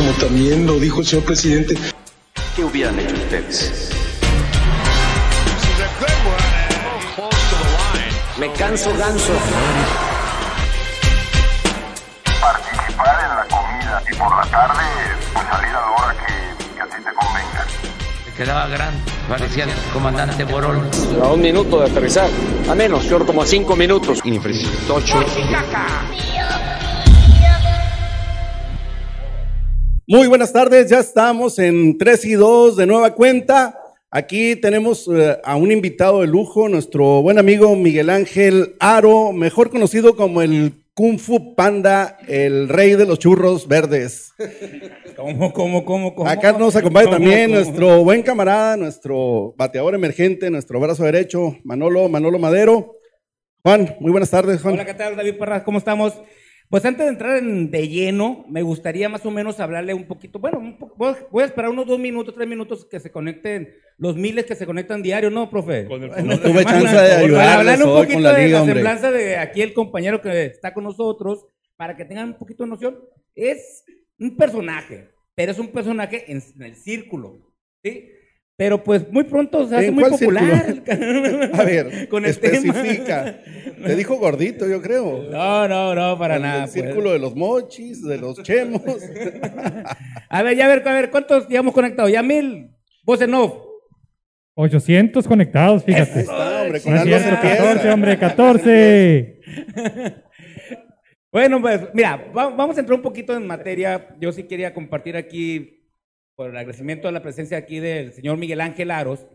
como también lo dijo el señor presidente. ¿Qué hubieran hecho ustedes? Me canso ganso. Participar en la comida y por la tarde pues salir a la hora que, que a ti te convenga. quedaba grande, parecía el comandante Borol. A un minuto de aterrizar, a menos, yo como a cinco minutos. Muy buenas tardes, ya estamos en 3 y 2 de nueva cuenta. Aquí tenemos eh, a un invitado de lujo, nuestro buen amigo Miguel Ángel Aro, mejor conocido como el Kung Fu Panda, el rey de los churros verdes. ¿Cómo, cómo, cómo, cómo? Acá nos acompaña ¿Cómo, también cómo? nuestro buen camarada, nuestro bateador emergente, nuestro brazo derecho, Manolo, Manolo Madero. Juan, muy buenas tardes, Juan. Hola, ¿qué tal, David Parras? ¿Cómo estamos? Pues antes de entrar en- de lleno, me gustaría más o menos hablarle un poquito, bueno, un po- voy a- esperar unos dos minutos, tres minutos que se conecten los miles que se conectan diario, ¿no, profe? Con el No tuve Para- chance de ayudarles hablarle un poquito con la de liga, la hombre. semblanza de aquí el compañero que está con nosotros, para que tengan un poquito de noción. Es un personaje, pero es un personaje en, en el círculo, ¿sí? Pero pues muy pronto se hace ¿En muy popular. A ver, con el tema. especifica. Te dijo gordito, yo creo. No, no, no, para En nada. El pues. círculo de los mochis, de los chemos. A ver, ya a ver, a ver, ¿cuántos llevamos conectados? Ya mil. Voz en off. 800 conectados, fíjate. Está, hombre, con No es algo se cierto, 14, empieza. hombre, 14. Bueno, pues mira, va- vamos a entrar un poquito en materia. Yo sí quería compartir aquí, por el agradecimiento a la presencia aquí del señor Miguel Ángel Aros.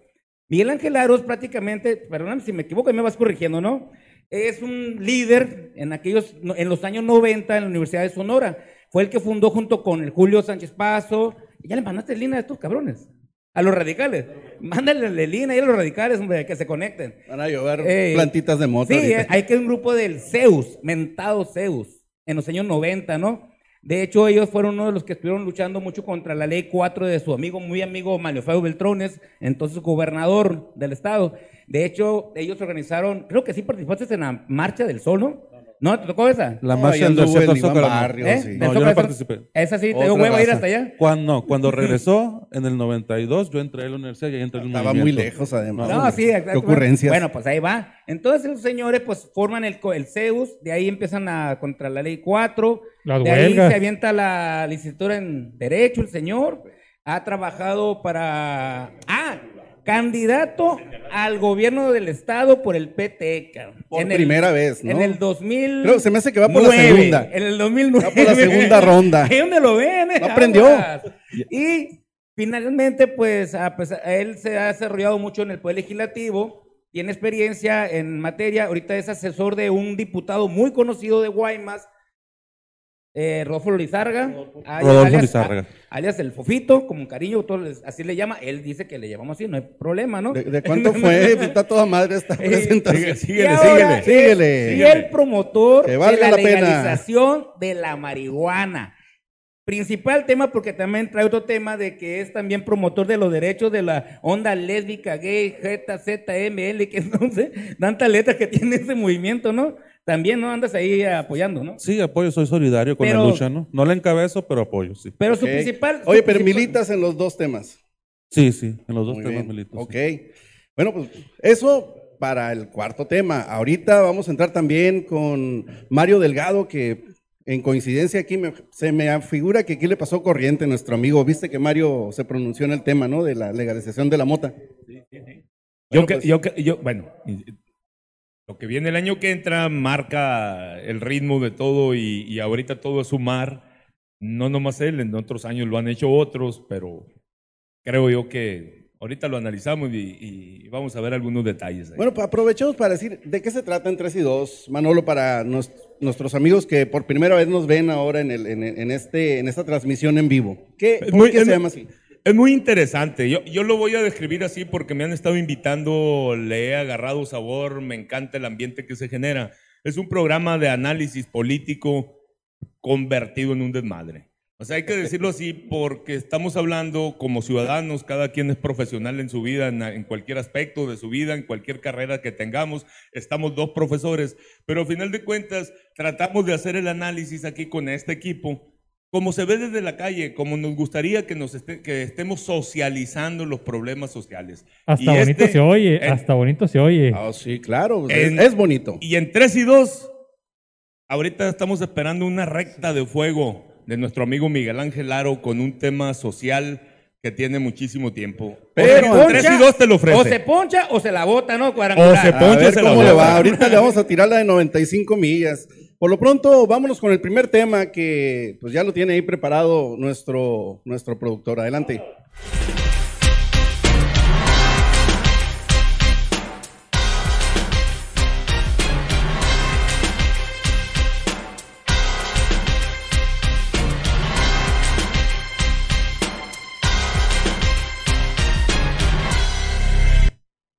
Miguel Ángel Aros prácticamente, perdóname si me equivoco y me vas corrigiendo, ¿no? Es un líder en aquellos, en los años 90 en la Universidad de Sonora. Fue el que fundó junto con el Julio Sánchez Paso. Ya le mandaste línea a estos cabrones, a los radicales. Mándale línea ahí a los radicales, hombre, que se conecten. Van a llover Eh, plantitas de moto. Sí, ahorita. hay que un grupo del Zeus, mentado Zeus, en los años 90, ¿no? De hecho, ellos fueron uno de los que estuvieron luchando mucho contra la ley 4 de su amigo, muy amigo Manlio Fabio Beltrones, entonces gobernador del estado. De hecho, ellos organizaron, creo que sí participaste en la Marcha del Sol, ¿no? ¿No? ¿Te tocó esa? La No, marcha del desierto Zócalo, no. Barrios, ¿Eh? sí. ¿Te No, yo no esa? participé. Esa sí, te dio Otra huevo a ir raza. hasta allá. Cuando, cuando regresó, en el 92, yo entré a la universidad y ahí entré en el Estaba muy lejos, además. No, sí, exacto. Qué ocurrencias. Bueno, pues ahí va. Entonces los señores pues forman el, el Zeus, de ahí empiezan a contra la ley 4, Las de ahí huelgas. se avienta la licenciatura en Derecho el señor, ha trabajado para... Ah, candidato al gobierno del estado por el PT, cabrón. Por En el- primera vez, ¿no? En el 2000... Creo se me hace que va por la segunda. En el 2009. Va por la segunda ronda. Ahí donde lo ven, eh, No aprendió. Y finalmente, pues, a pesar- él se ha desarrollado mucho en el Poder Legislativo, tiene experiencia en materia, ahorita es asesor de un diputado muy conocido de Guaymas, eh, Rodolfo Lizarga, alias el Fofito, como cariño, así le llama, él dice que le llamamos así, no hay problema, ¿no? ¿De, de cuánto fue? Está toda madre esta presentación. y ahora es Síguele. fiel promotor Que valga de la, la pena. legalización de la marihuana. Principal tema porque también trae otro tema de que es también promotor de los derechos de la onda lésbica, gay, Z, Z, ML, que no sé, tanta letra que tiene ese movimiento, ¿no? También no andas ahí apoyando, ¿no? Sí, apoyo, soy solidario con Pero- la lucha, ¿no? No la encabezo, pero apoyo, sí. Pero su principal... su Oye, pero principal- militas en los dos temas. Sí, sí, en los dos Muy temas bien. milito. sí. Ok. Bueno, pues eso para el cuarto tema. Ahorita vamos a entrar también con Mario Delgado, que en coincidencia aquí me- se me figura que aquí le pasó corriente a nuestro amigo. Viste que Mario se pronunció en el tema, ¿no? De la legalización de la mota. Yo, Bueno, que- pues- yo, que- yo, bueno, lo que viene el año que entra marca el ritmo de todo y, y ahorita todo es sumar. No nomás él, en otros años lo han hecho otros, pero creo yo que ahorita lo analizamos y, y vamos a ver algunos detalles. ahí. Bueno, pues aprovechemos para decir de qué se trata en 3 y 2, Manolo, para nos- nuestros amigos que por primera vez nos ven ahora en, el, en, en este, en esta transmisión en vivo. ¿Qué, Es ¿Por muy- qué es se llama así? Es muy interesante. Yo, yo lo voy a describir así porque me han estado invitando, le he agarrado sabor, me encanta el ambiente que se genera. Es un programa de análisis político convertido en un desmadre. O sea, hay que decirlo así porque estamos hablando como ciudadanos, cada quien es profesional en su vida, en, en cualquier aspecto de su vida, en cualquier carrera que tengamos. Estamos dos profesores, pero al final de cuentas tratamos de hacer el análisis aquí con este equipo como se ve desde la calle, como nos gustaría que, nos que estemos socializando los problemas sociales. Hasta Y bonito este- se oye, en- hasta bonito se oye. Ah, sí, claro, pues, En- es, bonito. Y en 3 y 2, ahorita estamos esperando una recta de fuego de nuestro amigo Miguel Ángel Aro con un tema social que tiene muchísimo tiempo. Pero en 3 y 2 te lo ofrece. O se poncha o se la bota, ¿no? O se poncha ver se la cómo le va. Ahorita le vamos a tirar la de 95 millas. Por lo pronto, vámonos con el primer tema que pues ya lo tiene ahí preparado nuestro, nuestro productor. Adelante.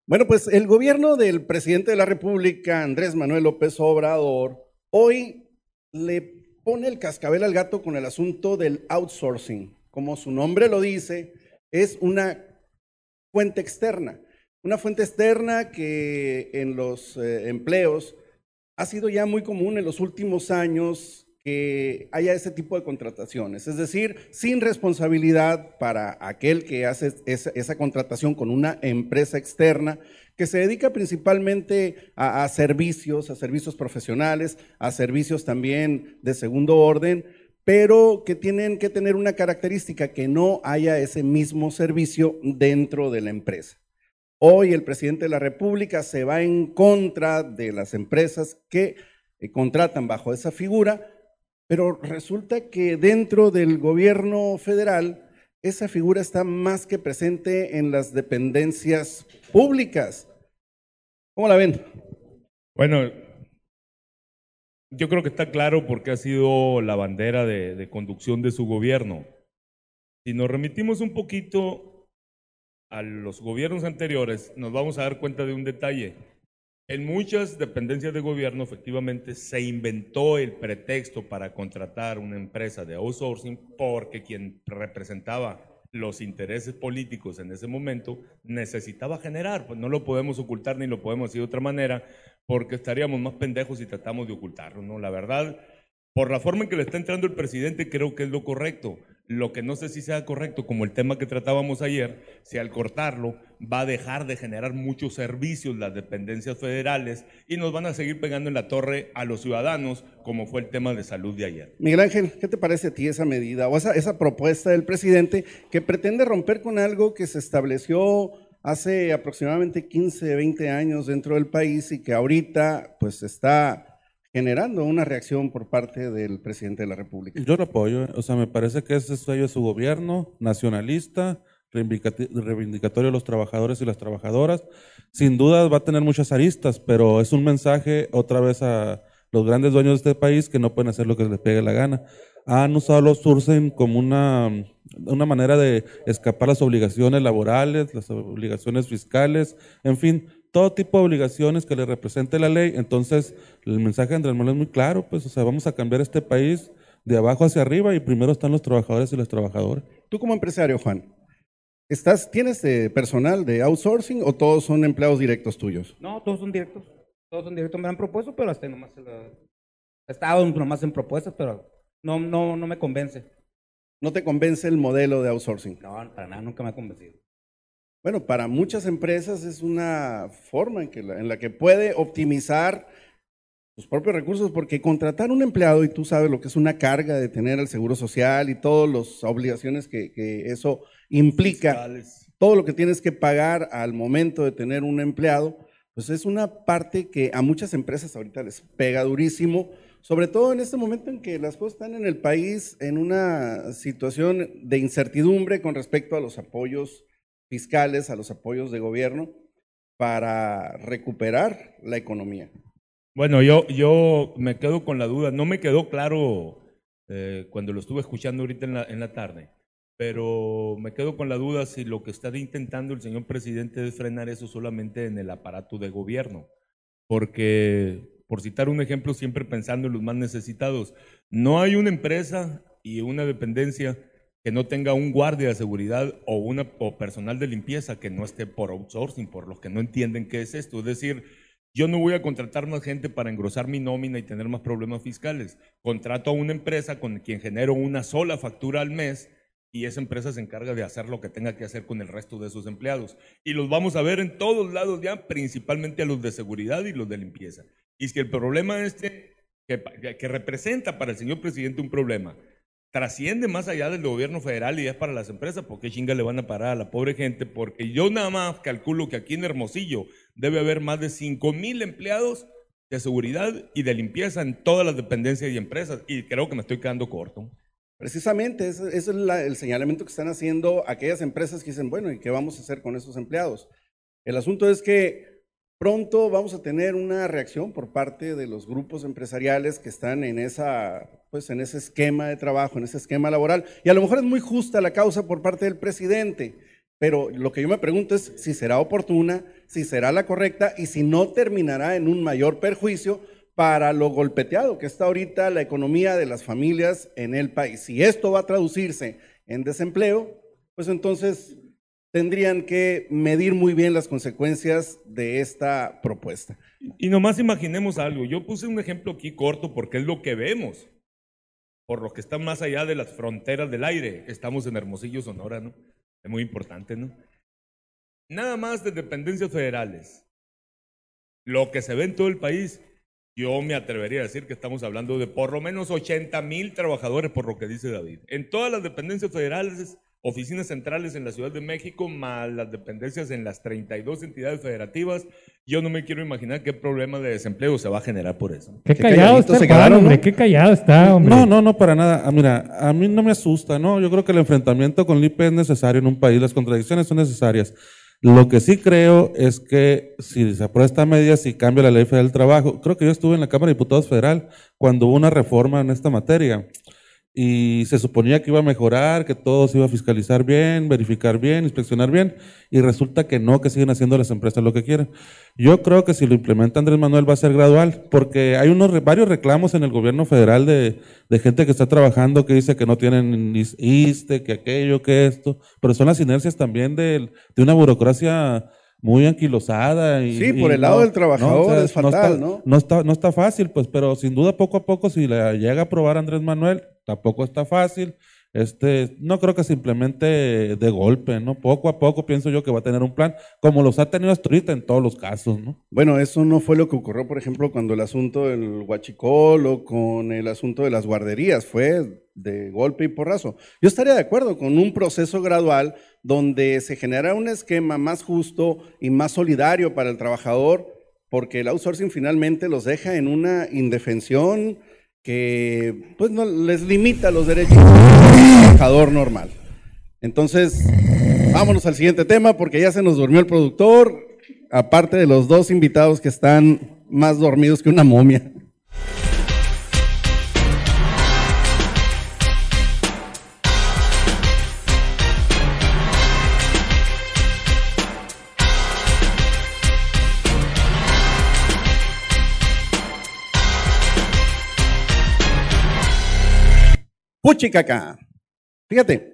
Bueno, pues el gobierno del presidente de la República, Andrés Manuel López Obrador, hoy le pone el cascabel al gato con el asunto del outsourcing. Como su nombre lo dice, es una fuente externa. Una fuente externa que en los eh, empleos ha sido ya muy común en los últimos años que haya ese tipo de contrataciones, es decir, sin responsabilidad para aquel que hace esa, esa contratación con una empresa externa que se dedica principalmente a, servicios, a servicios profesionales, a servicios también de segundo orden, pero que tienen que tener una característica, que no haya ese mismo servicio dentro de la empresa. Hoy el presidente de la República se va en contra de las empresas que eh, contratan bajo esa figura, pero resulta que dentro del gobierno federal esa figura está más que presente en las dependencias públicas. ¿Cómo la ven? Bueno, yo creo que está claro porque ha sido la bandera de, de conducción de su gobierno. Si nos remitimos un poquito a los gobiernos anteriores, nos vamos a dar cuenta de un detalle. En muchas dependencias de gobierno, efectivamente, se inventó el pretexto para contratar una empresa de outsourcing porque quien representaba los intereses políticos en ese momento necesitaba generar. Pues no lo podemos ocultar ni lo podemos decir de otra manera porque estaríamos más pendejos si tratamos de ocultarlo. ¿no? La verdad, por la forma en que le está entrando el presidente, creo que es lo correcto. Lo que no sé si sea correcto, como el tema que tratábamos ayer, si al cortarlo va a dejar de generar muchos servicios las dependencias federales y nos van a seguir pegando en la torre a los ciudadanos, como fue el tema de salud de ayer. Miguel Ángel, ¿qué te parece a ti esa medida o esa, propuesta del presidente que pretende romper con algo que se estableció hace aproximadamente 15, 20 años dentro del país y que ahorita pues está generando una reacción por parte del presidente de la República? Yo lo apoyo, eh. o sea, me parece que ese sello de su gobierno, nacionalista, reivindicatorio de los trabajadores y las trabajadoras. Sin duda va a tener muchas aristas, pero es un mensaje otra vez a los grandes dueños de este país que no pueden hacer lo que les pegue la gana. Han usado los sursen como una, una manera de escapar las obligaciones laborales, las obligaciones fiscales, en fin, todo tipo de obligaciones que le represente la ley. Entonces, el mensaje de Andrés Manuel es muy claro, pues, o sea, vamos a cambiar este país de abajo hacia arriba y primero están los trabajadores y las trabajadoras. Tú como empresario, Juan, ¿estás, ¿tienes eh, personal de outsourcing o todos son empleados directos tuyos? No, todos son directos. Todos son directos. Me han propuesto, pero hasta nomás. se lo- He estado nomás en propuestas, pero no, no, no me convence. ¿No te convence el modelo de outsourcing? No, para nada, nunca me ha convencido. Bueno, para muchas empresas es una forma en, que la, en la que puede optimizar sus propios recursos, porque contratar un empleado, y tú sabes lo que es una carga de tener el seguro social y todas las obligaciones que, que eso implica, Fiscales. todo lo que tienes que pagar al momento de tener un empleado, pues es una parte que a muchas empresas ahorita les pega durísimo, sobre todo en este momento en que las cosas están en el país en una situación de incertidumbre con respecto a los apoyos fiscales, a los apoyos de gobierno para recuperar la economía. Bueno, yo, yo me quedo con la duda. No me quedó claro eh, cuando lo estuve escuchando ahorita en la, en la tarde, pero me quedo con la duda si lo que está intentando el señor presidente es frenar eso solamente en el aparato de gobierno. Porque, por citar un ejemplo, siempre pensando en los más necesitados, no hay una empresa y una dependencia que no tenga un guardia de seguridad o, una, o personal de limpieza que no esté por outsourcing, por los que no entienden qué es esto. Es decir, Yo no voy a contratar más gente para engrosar mi nómina y tener más problemas fiscales. Contrato a una empresa con quien genero una sola factura al mes y esa empresa se encarga de hacer lo que tenga que hacer con el resto de sus empleados. Y los vamos a ver en todos lados ya, principalmente a los de seguridad y los de limpieza. Y si el problema este, que, que representa para el señor presidente un problema, trasciende más allá del gobierno federal y es para las empresas, ¿por qué chinga le van a parar a la pobre gente? Porque yo nada más calculo que aquí en Hermosillo debe haber más de 5 mil empleados de seguridad y de limpieza en todas las dependencias y empresas. Y creo que me estoy quedando corto. Precisamente, ese, es el señalamiento que están haciendo aquellas empresas que dicen, bueno, ¿y qué vamos a hacer con esos empleados? El asunto es que pronto vamos a tener una reacción por parte de los grupos empresariales que están en esa, pues en ese esquema de trabajo, en ese esquema laboral, y a lo mejor es muy justa la causa por parte del presidente, pero lo que yo me pregunto es si será oportuna, si será la correcta y si no terminará en un mayor perjuicio para lo golpeteado que está ahorita la economía de las familias en el país. Si esto va a traducirse en desempleo, pues entonces tendrían que medir muy bien las consecuencias de esta propuesta. Y nomás imaginemos algo. Yo puse un ejemplo aquí corto porque es lo que vemos. Por lo que está más allá de las fronteras del aire. Estamos en Hermosillo, Sonora, ¿no? Es muy importante, ¿no? Nada más de dependencias federales. Lo que se ve en todo el país yo me atrevería a decir que estamos hablando de por lo menos 80 mil trabajadores, por lo que dice David. En todas las dependencias federales, oficinas centrales en la Ciudad de México, más las dependencias en las 32 entidades federativas, yo no me quiero imaginar qué problema de desempleo se va a generar por eso. Qué, callado está hombre, qué callado está, hombre. No, no, no, para nada. Ah, mira, a mí no me asusta, ¿no? Yo creo que el enfrentamiento con el IPE es necesario en un país, las contradicciones son necesarias. Lo que sí creo es que si se aprueba esta medida, si cambia la ley federal del trabajo, creo que yo estuve en la Cámara de Diputados Federal cuando hubo una reforma en esta materia y se suponía que iba a mejorar, que todo se iba a fiscalizar bien, verificar bien, inspeccionar bien, y resulta que no, que siguen haciendo las empresas lo que quieren. Yo creo que si lo implementa Andrés Manuel va a ser gradual, porque hay unos varios reclamos en el gobierno federal de, de gente que está trabajando que dice que no tienen ISTE, que aquello, que esto, pero son las inercias también de, de una burocracia muy anquilosada. Y, sí, por el lado del trabajador es fatal, ¿no? No está, no está fácil, pues, pero sin duda poco a poco, si le llega a aprobar Andrés Manuel, tampoco está fácil. Este, no creo que simplemente de golpe, ¿no? Poco a poco pienso yo que va a tener un plan, como los ha tenido hasta en todos los casos, ¿no? Bueno, eso no fue lo que ocurrió, por ejemplo, cuando el asunto del huachicol o con el asunto de las guarderías, fue de golpe y porrazo. Yo estaría de acuerdo con un proceso gradual donde se genera un esquema más justo y más solidario para el trabajador, porque el outsourcing finalmente los deja en una indefensión que pues no les limita los derechos del trabajador normal. Entonces, vámonos al siguiente tema porque ya se nos durmió el productor, aparte de los dos invitados que están más dormidos que una momia. Puchicaca. Fíjate,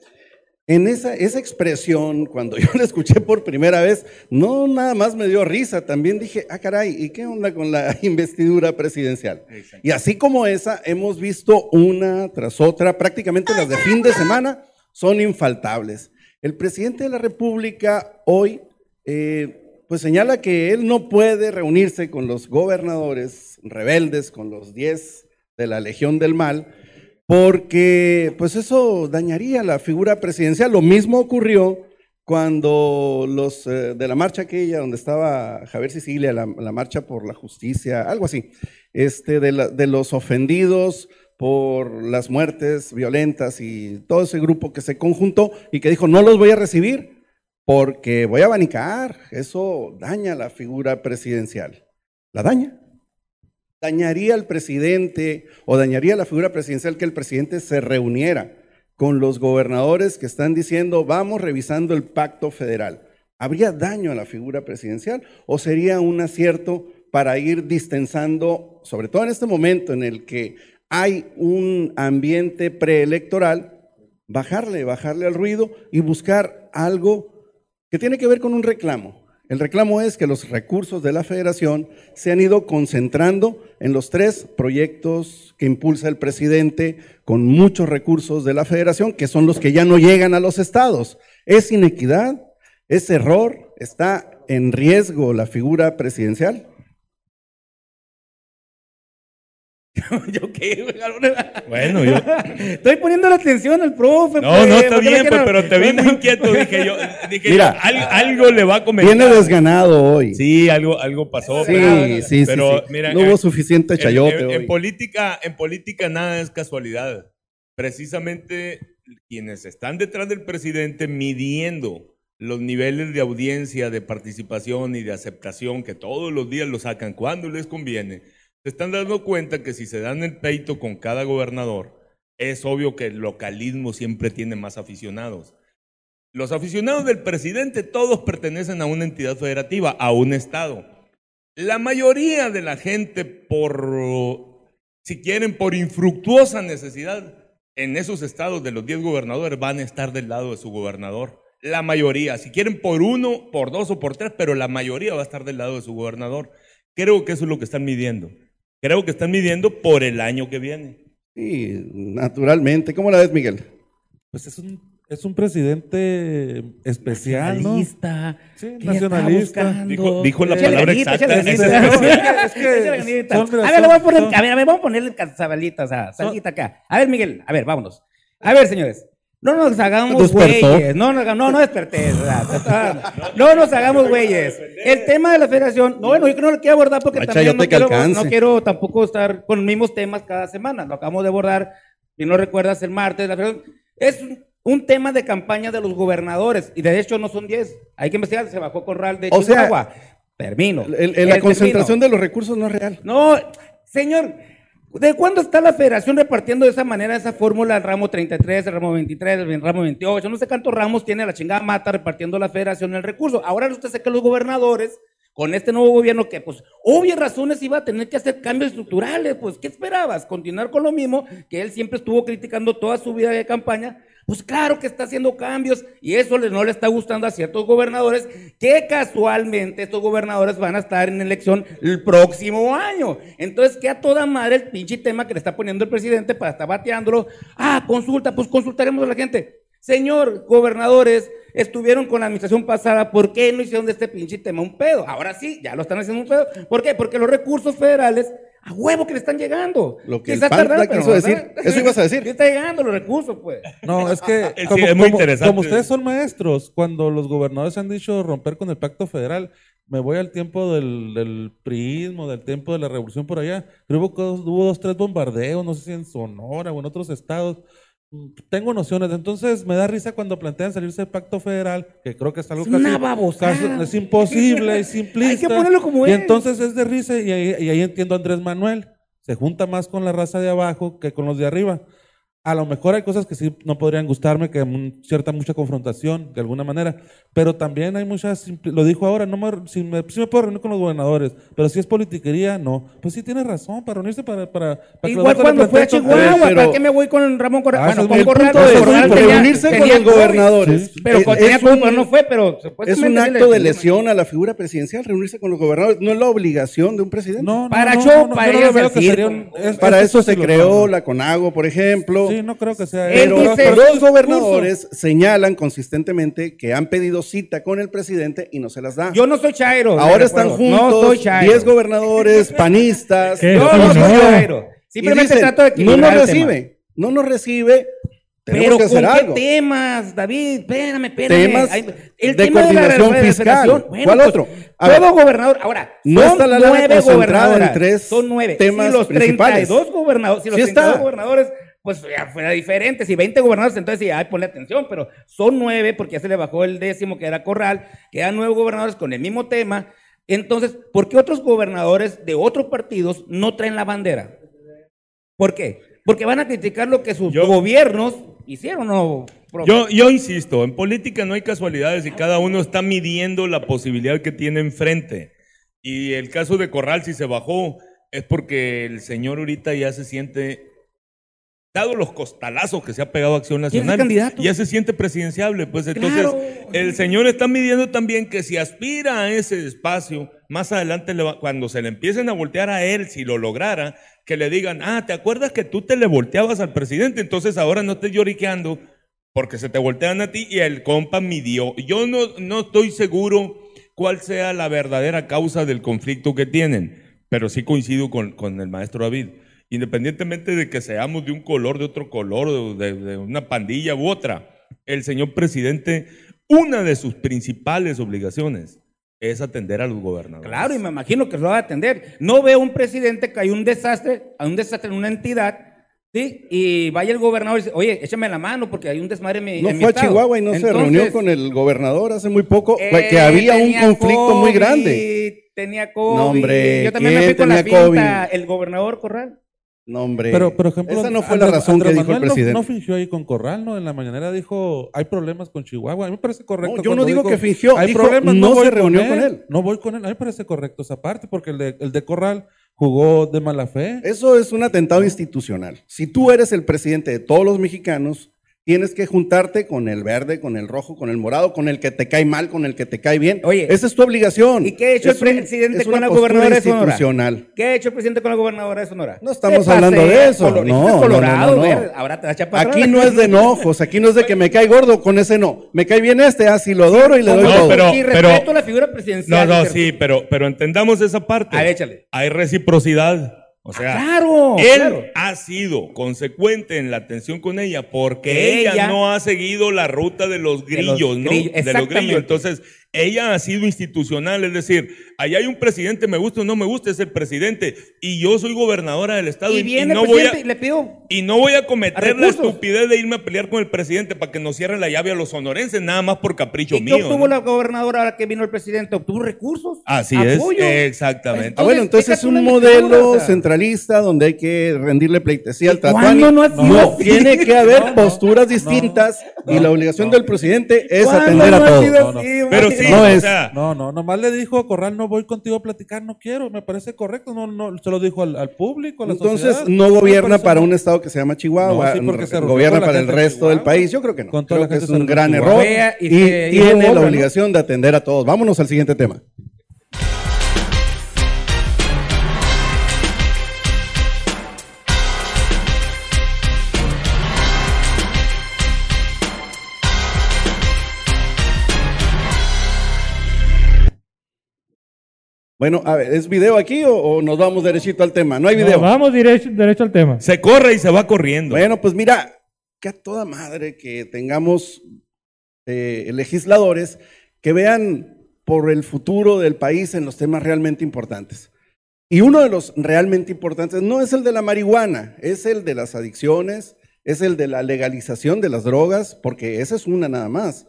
en esa, esa expresión, cuando yo la escuché por primera vez, no nada más me dio risa, también dije, ah, caray, ¿y qué onda con la investidura presidencial? Y así como esa, hemos visto una tras otra, prácticamente las de fin de semana son infaltables. El presidente de la República hoy, eh, pues señala que él no puede reunirse con los gobernadores rebeldes, con los 10 de la Legión del Mal, porque pues eso dañaría la figura presidencial. Lo mismo ocurrió cuando los eh, de la marcha aquella, donde estaba Javier Sicilia, la, marcha por la justicia, algo así, este, de, de, los ofendidos por las muertes violentas y todo ese grupo que se conjuntó y que dijo, no los voy a recibir porque voy a abanicar, eso daña la figura presidencial. La daña dañaría al presidente o dañaría la figura presidencial que el presidente se reuniera con los gobernadores que están diciendo vamos revisando el pacto federal. ¿Habría daño a la figura presidencial o sería un acierto para ir distensando, sobre todo en este momento en el que hay un ambiente preelectoral, bajarle, bajarle al ruido y buscar algo que tiene que ver con un reclamo? El reclamo es que los recursos de la federación se han ido concentrando en los tres proyectos que impulsa el presidente con muchos recursos de la federación, que son los que ya no llegan a los estados. Es inequidad, es error, está en riesgo la figura presidencial. ¿Yo qué? Bueno, yo. Estoy poniendo la atención al profe. No, pues, no, está bien, pues, pero te vi muy inquieto. Dije yo, dije Mira, yo, al- algo le va a comentar. Viene desganado hoy. Sí, algo, algo pasó. Sí, pero, sí, sí, pero, sí. mira, no eh, hubo suficiente en- chayote en, en hoy. política, en política nada es casualidad. Precisamente quienes están detrás del presidente midiendo los niveles de audiencia, de participación y de aceptación que todos los días lo sacan cuando les conviene, se están dando cuenta que si se dan el peito con cada gobernador, es obvio que el localismo siempre tiene más aficionados. Los aficionados del presidente todos pertenecen a una entidad federativa, a un estado. La mayoría de la gente por, si quieren, por infructuosa necesidad, en esos estados de los 10 gobernadores van a estar del lado de su gobernador. La mayoría, si quieren por uno, por dos o por tres, pero la mayoría va a estar del lado de su gobernador. Creo que eso es lo que están midiendo. Creo que están midiendo por el año que viene. Sí, naturalmente. ¿Cómo la ves, Miguel? Pues es un, es un presidente especial, ¿no? Nacionalista. Sí, ¿Qué está nacionalista. Dijo- dijo la palabra exacta. A ver, le voy a poner, a ver, a ver, vamos a ponerle o sea, salita acá. A ver, Miguel, a ver, vámonos. A ver, señores. No nos hagamos güeyes. No, no, no, no desperté. No nos hagamos güeyes. El tema de la federación, no, bueno, yo no lo quiero abordar porque Macha, también no quiero, alcance. no quiero tampoco estar con los mismos temas cada semana. Lo acabamos de abordar, si no recuerdas, el martes. La federación. Es un, un tema de campaña de los gobernadores y de hecho no son 10. Hay que investigar, se bajó Corral de O sea, Chihuahua. Termino. El- el- El la concentración termino. de los recursos no es real. No, señor, ¿de cuándo está la federación repartiendo de esa manera esa fórmula el ramo 33, el ramo 23, el ramo 28? No sé cuántos ramos tiene la chingada mata repartiendo la federación el recurso. Ahora usted sé que los gobernadores, con este nuevo gobierno que, pues, obvias razones iba a tener que hacer cambios estructurales, pues, ¿qué esperabas? ¿Continuar con lo mismo que él siempre estuvo criticando toda su vida de campaña? Pues claro que está haciendo cambios y eso no le está gustando a ciertos gobernadores que casualmente estos gobernadores van a estar en elección el próximo año. Entonces, que a toda madre el pinche tema que le está poniendo el presidente para estar bateándolo. Ah, consulta, pues consultaremos a la gente. Señor, gobernadores, estuvieron con la administración pasada, ¿por qué no hicieron de este pinche tema un pedo? Ahora sí, ya lo están haciendo un pedo. ¿Por qué? Porque los recursos federales, a huevo que le están llegando. Lo que el Quizás PAN tardaron, quiso pero, decir. ¿verdad? Eso ibas a decir. Le está llegando los recursos, pues. No, es que Sí, como, es muy como- interesante. como ustedes son maestros, cuando los gobernadores han dicho romper con el pacto federal, me voy al tiempo del, del priismo, del tiempo de la revolución por allá. Creo que hubo, hubo dos, tres bombardeos, no sé si en Sonora o en otros estados. Mm, Tengo nociones, entonces me da risa cuando plantean salirse del pacto federal, que creo que es algo Es una casi, babosada. casi- es imposible, es simplista. Hay que ponerlo como y es. entonces es de risa y ahí, y ahí entiendo a Andrés Manuel. Se junta más con la raza de abajo que con los de arriba. A lo mejor hay cosas que sí no podrían gustarme, que hay cierta mucha confrontación de alguna manera, pero también hay muchas, lo dijo ahora, no me, si, me, puedo reunir con los gobernadores, pero si es politiquería, no. Pues sí tienes razón, para reunirse para... para, Igual cuando fue a Chihuahua, pero- ¿para qué me voy con Ramón Corral? Ah, bueno, con Corral, punto de Corral vista. tenía- reunirse con tenía los gobernadores. Pero Es- con tenía un- pero no fue, pero Es un acto de lesión a la figura presidencial, reunirse con los gobernadores. No es la obligación de un presidente. No, no, Para no, no, para yo el que un- es- Para eso se creó la CONAGO, por ejemplo. Sí, no creo que sea Pero, los gobernadores señalan consistentemente que han pedido cita con el presidente y no se las da. Yo no soy Chairo. Ahora están. No juntos Chairo. 10 gobernadores, panistas. ¿Qué? Yo Sí, no soy no. Chairo. Simplemente dicen, trato de no nos el tema. recibe, no nos recibe. Tenemos Pero que hacer ¿con qué algo. temas, David? Espérame, espérame. Temas Ay, de tema coordinación la fiscal. bueno, ¿Cuál pues, otro? A todo ver. gobernador. Ahora, No son está la nueve concentrada en gobernadoras. tres son nueve. temas si los principales. 32 gobernadores, si los Sí está. 32 gobernadores, pues ya fuera diferente. Si 20 gobernadores, entonces sí, ay, ponle atención. Pero son nueve, porque ya se le bajó el décimo, que era Corral. Quedan nueve gobernadores con el mismo tema. Entonces, ¿por qué otros gobernadores de otros partidos no traen la bandera? ¿Por qué? Porque van a criticar lo que sus Yo- gobiernos hicieron, ¿no? profe? Yo, yo insisto, en política no hay casualidades y cada uno está midiendo la posibilidad que tiene enfrente. Y el caso de Corral, si se bajó, es porque el señor ahorita ya se siente dado los costalazos que se ha pegado Acción Nacional, candidato? ya se siente presidenciable. Pues entonces, Claro. el señor está midiendo también que si aspira a ese espacio, más adelante, le va- cuando se le empiecen a voltear a él, si lo lograra, que le digan, ah, ¿te acuerdas que tú te le volteabas al presidente? Entonces ahora no estés lloriqueando porque se te voltean a ti y el compa midió. Yo no, no estoy seguro cuál sea la verdadera causa del conflicto que tienen, pero sí coincido con, con el maestro David. Independientemente de que seamos de un color, de otro color, de, de una pandilla u otra, el señor presidente, una de sus principales obligaciones es atender a los gobernadores. Claro, y me imagino que lo va a atender. No veo un presidente que hay un desastre, hay un desastre en una entidad, ¿sí? Y vaya el gobernador y dice, oye, échame la mano porque hay un desmadre en mi No en mi fue a estado". Chihuahua y no se reunió con el gobernador hace muy poco, eh, que había un conflicto muy grande. Tenía COVID. No, hombre, Yo también me ¿quién fui con la pinta, el gobernador Corral. No, hombre. Pero, por ejemplo, esa no fue Andrés- la razón Andrés que dijo el Manuel no- presidente. No, fingió ahí con Corral, ¿no? En la mañanera dijo, hay problemas con Chihuahua. A mí me parece correcto. No, yo no digo dijo, que fingió, Hay dijo, problemas, no se reunió con él. No voy con él. A mí me parece correcto esa parte, porque el de, el de Corral jugó de mala fe. Eso es un atentado institucional. Si tú eres el presidente de todos los mexicanos, tienes que juntarte con el verde, con el rojo, con el morado, con el que te cae mal, con el que te cae bien. Oye, esa es tu obligación. ¿Y qué ha hecho Es el presidente es con la gobernadora de Sonora? ¿Qué ha hecho el presidente con la gobernadora de Sonora? No estamos hablando de eso. No, no, colorado, no, no, no. ahora te echa para Aquí atrás. no es de enojos, aquí no es de que me cae gordo, con ese no. Me cae bien este, así lo adoro y le doy No, todo. pero- y respeto la figura presidencial. No, no, sí, pero, pero entendamos esa parte. A ver, échale. Hay reciprocidad. O sea, Claro, él claro. ha sido consecuente en la atención con ella porque Que ella, ella- no ha seguido la ruta de los De los grillos, ¿no? grillos, De los grillos. Entonces, ella ha sido institucional, es decir, allá hay un presidente, me gusta o no me gusta, es el presidente, y yo soy gobernadora del estado Y y, viene no el voy a, y le pido y no voy a cometer A la estupidez de irme a pelear con el presidente para que nos cierren la llave a los sonorenses, nada más por capricho ¿Y qué mío. obtuvo ¿no? la gobernadora ahora que vino el presidente? Obtuvo recursos. Así apoyo. es, exactamente. Ah, bueno, entonces es un modelo lectura, o sea. centralista donde hay que rendirle pleitesía al ¿Y Tlatuani. cuándo no No, así? tiene que haber No, no, posturas no, distintas y no, la obligación no. del presidente es ¿Cuándo atender no a todos. No, no. Pero? Sí, No o es- sea, No, no, nomás le dijo a Corral, no voy contigo a platicar, no quiero, me parece correcto, no, no, se lo dijo al, al público, a la Entonces sociedad. no gobierna para un estado que se llama Chihuahua, No, sí, porque se reunió gobierna para el resto del país. Yo creo que no. Con toda creo la que gente es un gran error y, tiene la ¿no? obligación de atender a todos. Vámonos al siguiente tema. Bueno, a ver, ¿es video aquí o, o nos vamos derechito al tema? No hay video. No, vamos derecho, derecho al tema. se corre y se va corriendo. Bueno, pues mira, que a toda madre que tengamos eh, legisladores que vean por el futuro del país en los temas realmente importantes. Y uno de los realmente importantes no es el de la marihuana, es el de las adicciones, es el de la legalización de las drogas, porque esa es una nada más.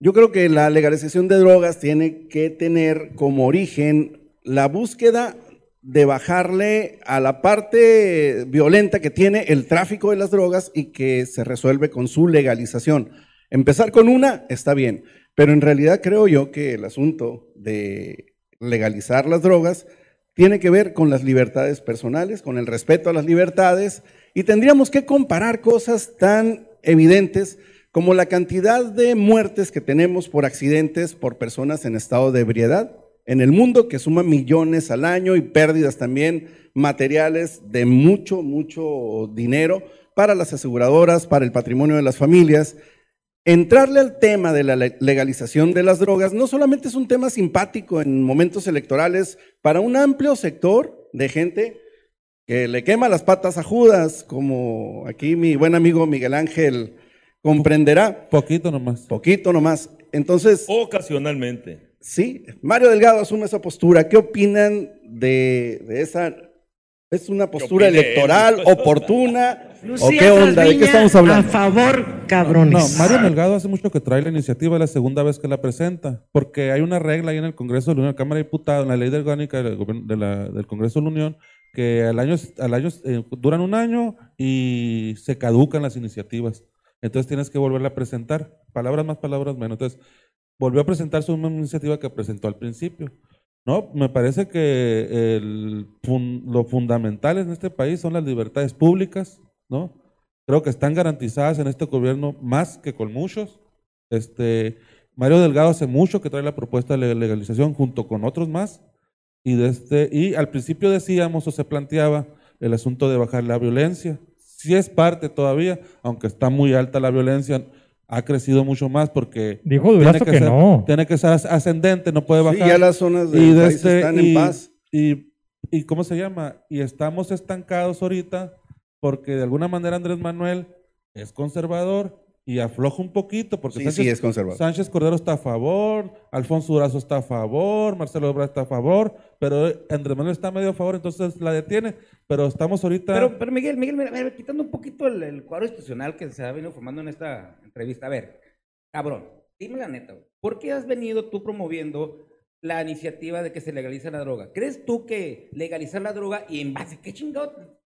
Yo creo que la legalización de drogas tiene que tener como origen la búsqueda de bajarle a la parte violenta que tiene el tráfico de las drogas y que se resuelve con su legalización. Empezar con una está bien, pero en realidad creo yo que el asunto de legalizar las drogas tiene que ver con las libertades personales, con el respeto a las libertades y tendríamos que comparar cosas tan evidentes como la cantidad de muertes que tenemos por accidentes por personas en estado de ebriedad en el mundo, que suma millones al año y pérdidas también materiales de mucho, mucho dinero para las aseguradoras, para el patrimonio de las familias. Entrarle al tema de la le- legalización de las drogas no solamente es un tema simpático en momentos electorales para un amplio sector de gente que le quema las patas a Judas, como aquí mi buen amigo Miguel Ángel comprenderá, Poquito nomás. poquito nomás. Entonces, Ocasionalmente. sí, Mario Delgado asume esa postura. ¿Qué opinan de, de esa? ¿Es una postura electoral oportuna? ¿O qué onda? ¿De qué estamos hablando? favor, cabrones. No, Mario Delgado hace mucho que trae la iniciativa, es la segunda vez que la presenta, porque hay una regla ahí en el Congreso de la Unión, Cámara de Diputados, en la ley de orgánica del, de la- del Congreso de la Unión, que al año, al año eh, duran un año y se caducan las iniciativas. Entonces tienes que volverla a presentar. Palabras más, palabras menos. Entonces, volvió a presentar su misma iniciativa que presentó al principio. No, me parece que el lo fundamental en este país son las libertades públicas, ¿no? Creo que están garantizadas en este gobierno más que con muchos. Este, Mario Delgado hace mucho que trae la propuesta de legalización junto con otros más. Y, de este, y al principio decíamos o se planteaba el asunto de bajar la violencia. Sí es parte todavía, aunque está muy alta la violencia, ha crecido mucho más porque Dijo tiene que, que ser, no. tiene que ser ascendente, no puede Sí, bajar. ya las zonas del Y país este- están y- en paz. Y, y ¿cómo se llama? Y estamos estancados ahorita porque de alguna manera Andrés Manuel es conservador y afloja un poquito porque Sí, sí, es conservador. Sánchez Cordero está a favor, Alfonso Durazo está a favor, Marcelo Ebrard está a favor, pero Andrés Manuel está medio a favor, entonces la detiene. Pero estamos ahorita... Pero, pero Miguel, Miguel, mira, quitando un poquito el, el cuadro institucional que se ha venido formando en esta entrevista. A ver, cabrón, dime la neta, ¿por qué has venido tú promoviendo la iniciativa de que se legalice la droga? ¿Crees tú que legalizar la droga y en base, qué chingado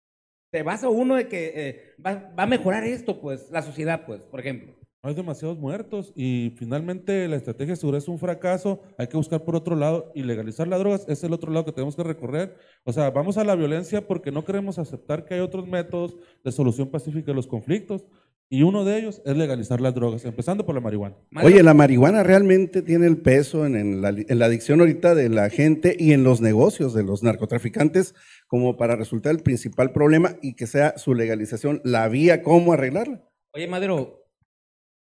te vas a uno de que eh, va, va a mejorar esto, pues, la sociedad, pues, por ejemplo? Hay demasiados muertos y finalmente la estrategia de seguridad es un fracaso. Hay que buscar por otro lado y legalizar las drogas es el otro lado que tenemos que recorrer. O sea, vamos a la violencia porque no queremos aceptar que hay otros métodos de solución pacífica de los conflictos y uno de ellos es legalizar las drogas, empezando por la marihuana. Oye, la marihuana realmente tiene el peso en, en la, en la adicción ahorita de la gente y en los negocios de los narcotraficantes como para resultar el principal problema y que sea su legalización la vía cómo arreglarla. Oye, Madero,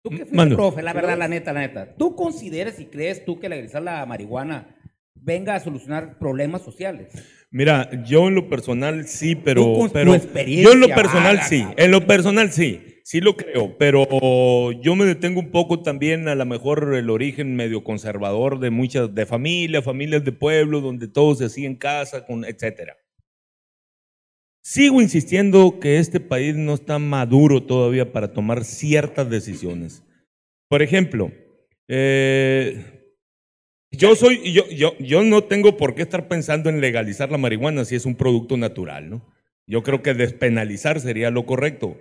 tú que fuiste profe, la verdad, la neta, la neta, ¿tú consideras y crees tú que legalizar la marihuana venga a solucionar problemas sociales? Mira, yo en lo personal sí, Tú pero, con tu pero experiencia, yo en lo personal vaga, sí, en lo personal sí, sí lo creo, pero yo me detengo un poco también a lo mejor el origen medio conservador de muchas, de familias, familias de pueblo, donde todo se hacía en casa, con, etcétera. Sigo insistiendo que este país no está maduro todavía para tomar ciertas decisiones. Por ejemplo, eh, yo soy, yo, yo, yo no tengo por qué estar pensando en legalizar la marihuana si es un producto natural, ¿no? Yo creo que despenalizar sería lo correcto.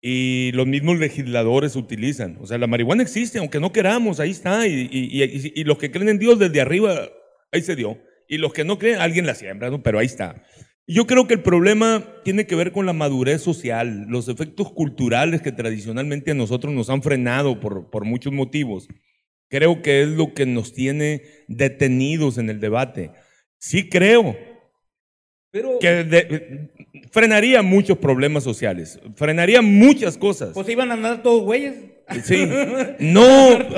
Y los mismos legisladores utilizan. O sea, la marihuana existe, aunque no queramos, ahí está. Y, y- y- y los que creen en Dios desde arriba, ahí se dio. Y los que no creen, alguien la siembra, ¿no? Pero ahí está. Yo creo que el problema tiene que ver con la madurez social, los efectos culturales que tradicionalmente a nosotros nos han frenado por, por muchos motivos. Creo que es lo que nos tiene detenidos en el debate. Sí creo Pero, que de- frenaría muchos problemas sociales, frenaría muchas cosas. pues iban a andar todos güeyes. Sí. No,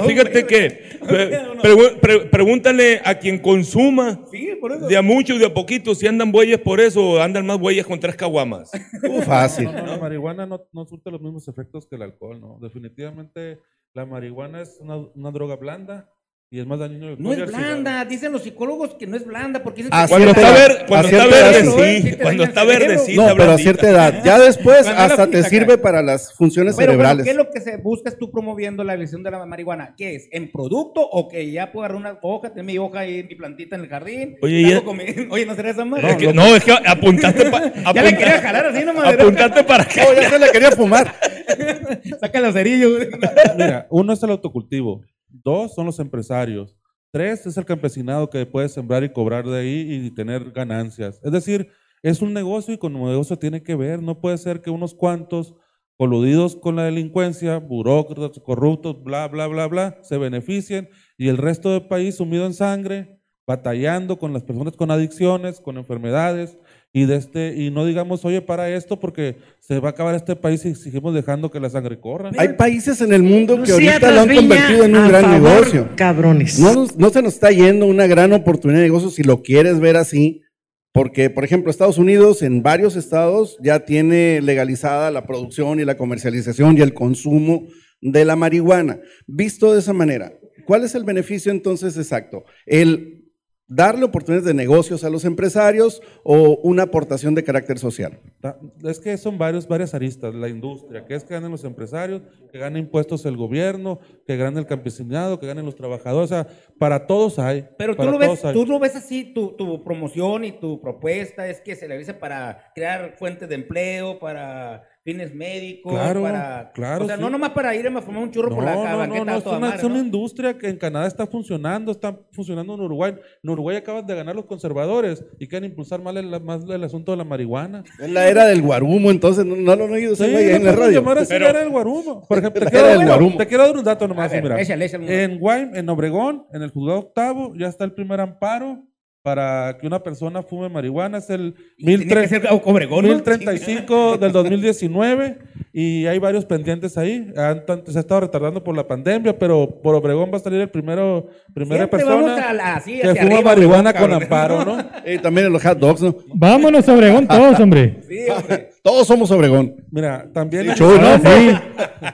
fíjate que pre- pregu- pre- pregúntale a quien consuma Sí, por eso. de a mucho y de a poquito si andan bueyes por eso, andan más bueyes con tres caguamas. Uh, fácil. No, no, la marihuana no, no surte los mismos efectos que el alcohol, ¿no? Definitivamente la marihuana es una, una droga blanda y es más dañino que No es blanda, dicen los psicólogos que no es blanda, porque dicen que Cuando está, ver- cuando está cierta edad, verde, sí. Cuando está verde, sí. No, pero a cierta edad. Ya después hasta te sirve acá. para las funciones Pero, pero, cerebrales. ¿qué es lo que se buscas tú promoviendo la elección de la marihuana? ¿Qué es? ¿En producto o que ya puedo agarrar una hoja, tener mi hoja ahí, mi plantita en el jardín? Oye, ya- hago con mi- Oye, ¿no será esa madre? Es que- no, es que apuntaste, pa- Ya le quería jalar así nomás. apuntaste para acá. No, ya se le quería fumar. Saca el cerillo. güey. Mira, uno es el autocultivo, dos son los empresarios, tres es el campesinado que puede sembrar y cobrar de ahí y tener ganancias. Es decir, es un negocio y con un negocio tiene que ver. No puede ser que unos cuantos coludidos con la delincuencia, burócratas, corruptos, bla, bla, bla, bla, se beneficien y el resto del país sumido en sangre, batallando con las personas con adicciones, con enfermedades y de este y no digamos, oye, para esto porque se va a acabar este país y seguimos dejando que la sangre corra. Hay países en el mundo que Lucía ahorita lo han convertido en un a gran favor, negocio. Cabrones. No, no se nos está yendo una gran oportunidad de negocio si lo quieres ver así, porque, por ejemplo, Estados Unidos en varios estados ya tiene legalizada la producción y la comercialización y el consumo de la marihuana. Visto de esa manera, ¿cuál es el beneficio entonces exacto? El darle oportunidades de negocios a los empresarios o una aportación de carácter social. Es que son varios, varias aristas. La industria, que es que ganen los empresarios, que gane impuestos el gobierno, que gane el campesinado, que ganen los trabajadores. O sea, para todos hay. Pero tú lo, ves, hay. tú lo ves así, tu, tu promoción y tu propuesta es que se realice para crear fuentes de empleo, para fines médicos, Claro, para... claro, O sea, sí. no nomás para ir a fumar un churro por la No, no, no, no, es una, madre, es una ¿no? industria que en Canadá está funcionando, está funcionando en Uruguay. En Uruguay acaban de ganar los conservadores y quieren impulsar más el, más el asunto de la marihuana. Es la era del guarumo, entonces no, no lo han oído Sí, en la radio. llamar así Pero- la era del guarumo. Por ejemplo, te quiero, del dar- guarumo. te quiero dar un dato nomás. Ver, mira. échale, échale En Guay, en Obregón, en el juzgado octavo, ya está el primer amparo para que una persona fume marihuana. Es el Y tenía que ser Obregón, ¿no? 1035 del 2019 y hay varios pendientes ahí. Se ha estado retardando por la pandemia, pero por Obregón va a salir el primero, primera Siempre persona vamos a la- así, que fuma arriba, marihuana con amparo, ¿no? Eh, también en los hot dogs, ¿no? Vámonos, Obregón, todos, hombre. Sí, hombre. Todos somos Obregón. Mira, también ¿no? Ah, sí.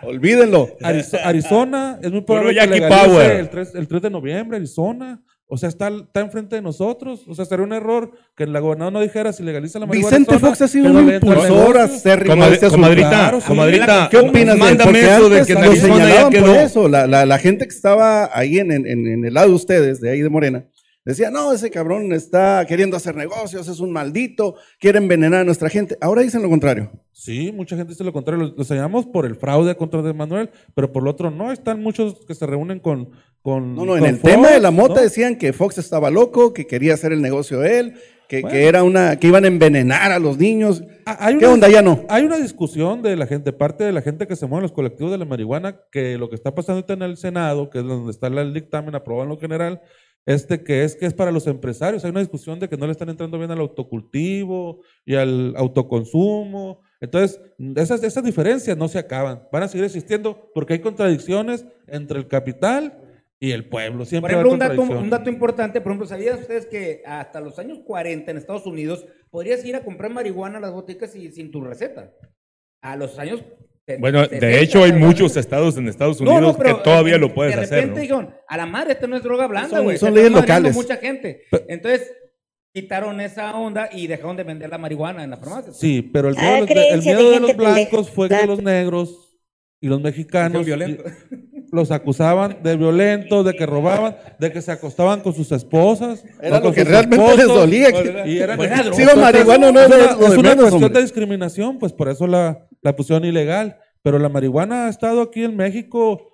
Olvídenlo. Arizo- Arizona es muy probable que legalice el 3, el 3 de noviembre, Arizona. O sea, está, está enfrente de nosotros. O sea, sería un error que la gobernadora no dijera si legaliza la marihuana. Vicente Fox ha sido un impulsor acérrimo este comadrita, Claro, sí. comadrita, ¿Qué opinas de eso de que lo señalaban por eso. La, la, la gente que estaba ahí en, en, en el lado de ustedes, de ahí de Morena, decía, no, ese cabrón está queriendo hacer negocios, es un maldito, quiere envenenar a nuestra gente. Ahora dicen lo contrario. Sí, mucha gente dice lo contrario. Lo, lo señalamos por el fraude contra de Manuel, pero por lo otro no. Están muchos que se reúnen con. con No, no, en el tema de la mota ¿no? decían que Fox estaba loco, que quería hacer el negocio de él, que, Bueno. que era una, que iban a envenenar a los niños. Ah, hay ¿Qué una- onda? Ya no. Hay una discusión de la gente, parte de la gente que se mueve en los colectivos de la marihuana, que lo que está pasando ahorita en el Senado, que es donde está el dictamen aprobado en lo general, este que es que es para los empresarios. Hay una discusión de que no le están entrando bien al autocultivo y al autoconsumo. Entonces, esas, esas diferencias no se acaban. Van a seguir existiendo porque hay contradicciones entre el capital y el pueblo. Por Siempre ejemplo, un dato, contradicciones. un dato importante, por ejemplo, ¿sabían ustedes que hasta los años 40 en Estados Unidos podrías ir a comprar marihuana a las boticas y, sin tu receta? A los años... Bueno, 60, de hecho hay muchos estados en Estados No, Unidos no, pero que todavía de- lo puedes de hacer, repente ¿no? dijeron, a la madre, esto no es droga blanda, Son- güey. son se leyes locales. mucha gente. Entonces, quitaron esa onda y dejaron de vender la marihuana en las farmacias. Sí, pero el Ah, miedo, de los- el de miedo de los blancos fue que los negros y los mexicanos Son los acusaban de violentos, de que robaban, de que se acostaban con sus esposas. Era lo que realmente les dolía, Y era Buena droga. Si la marihuana no es una, de es una cuestión de discriminación, pues por eso la, la pusieron ilegal. Pero la marihuana ha estado aquí en México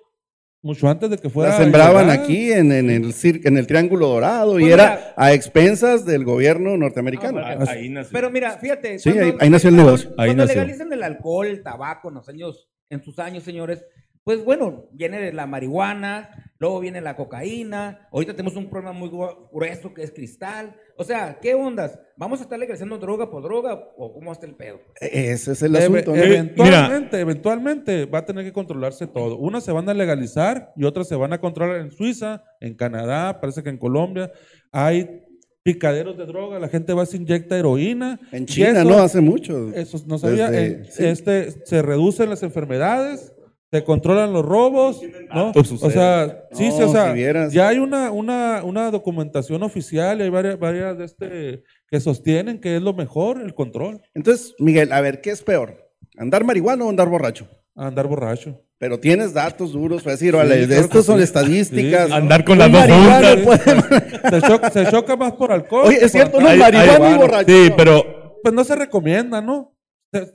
mucho antes de que fuera. La sembraban ilegal. aquí en, en el en el Triángulo Dorado y Pues era mira. a expensas del gobierno norteamericano. Ah, Ahí nació. Pero mira, fíjate. Sí, ahí- ahí nació el negocio. Ahí Cuando nació. legalizan el alcohol, el tabaco en los años, en sus años, señores, pues bueno, viene de la marihuana, luego viene la cocaína, ahorita tenemos un problema muy grueso que es cristal. O sea, ¿qué ondas? ¿Vamos a estar legalizando droga por droga o cómo está el pedo? Ese es el asunto. ¿no? eh, eventualmente, eventualmente va a tener que controlarse todo. Unas se van a legalizar y otras se van a controlar en Suiza, en Canadá, parece que en Colombia. Hay picaderos de droga, la gente va se inyecta heroína. En China, eso- ¿no? Hace mucho. Eso no sabía. Desde- sí. este, se reducen las enfermedades, se controlan los robos, ¿no? O sea, sí, sí, o sea, si ya hay una, una, una documentación oficial y hay varias, varias de este, que sostienen que es lo mejor, el control, Entonces, Miguel, a ver, ¿qué es peor? ¿Andar marihuana o andar borracho? andar borracho. Pero tienes datos duros para decir, vale, de estos son sí. estadísticas. Sí. Andar con las dos juntas. puede- Se choca, se choca más por alcohol. Oye, es cierto, no, marihuana y borracho. Sí, pero Pues no se recomienda, ¿no?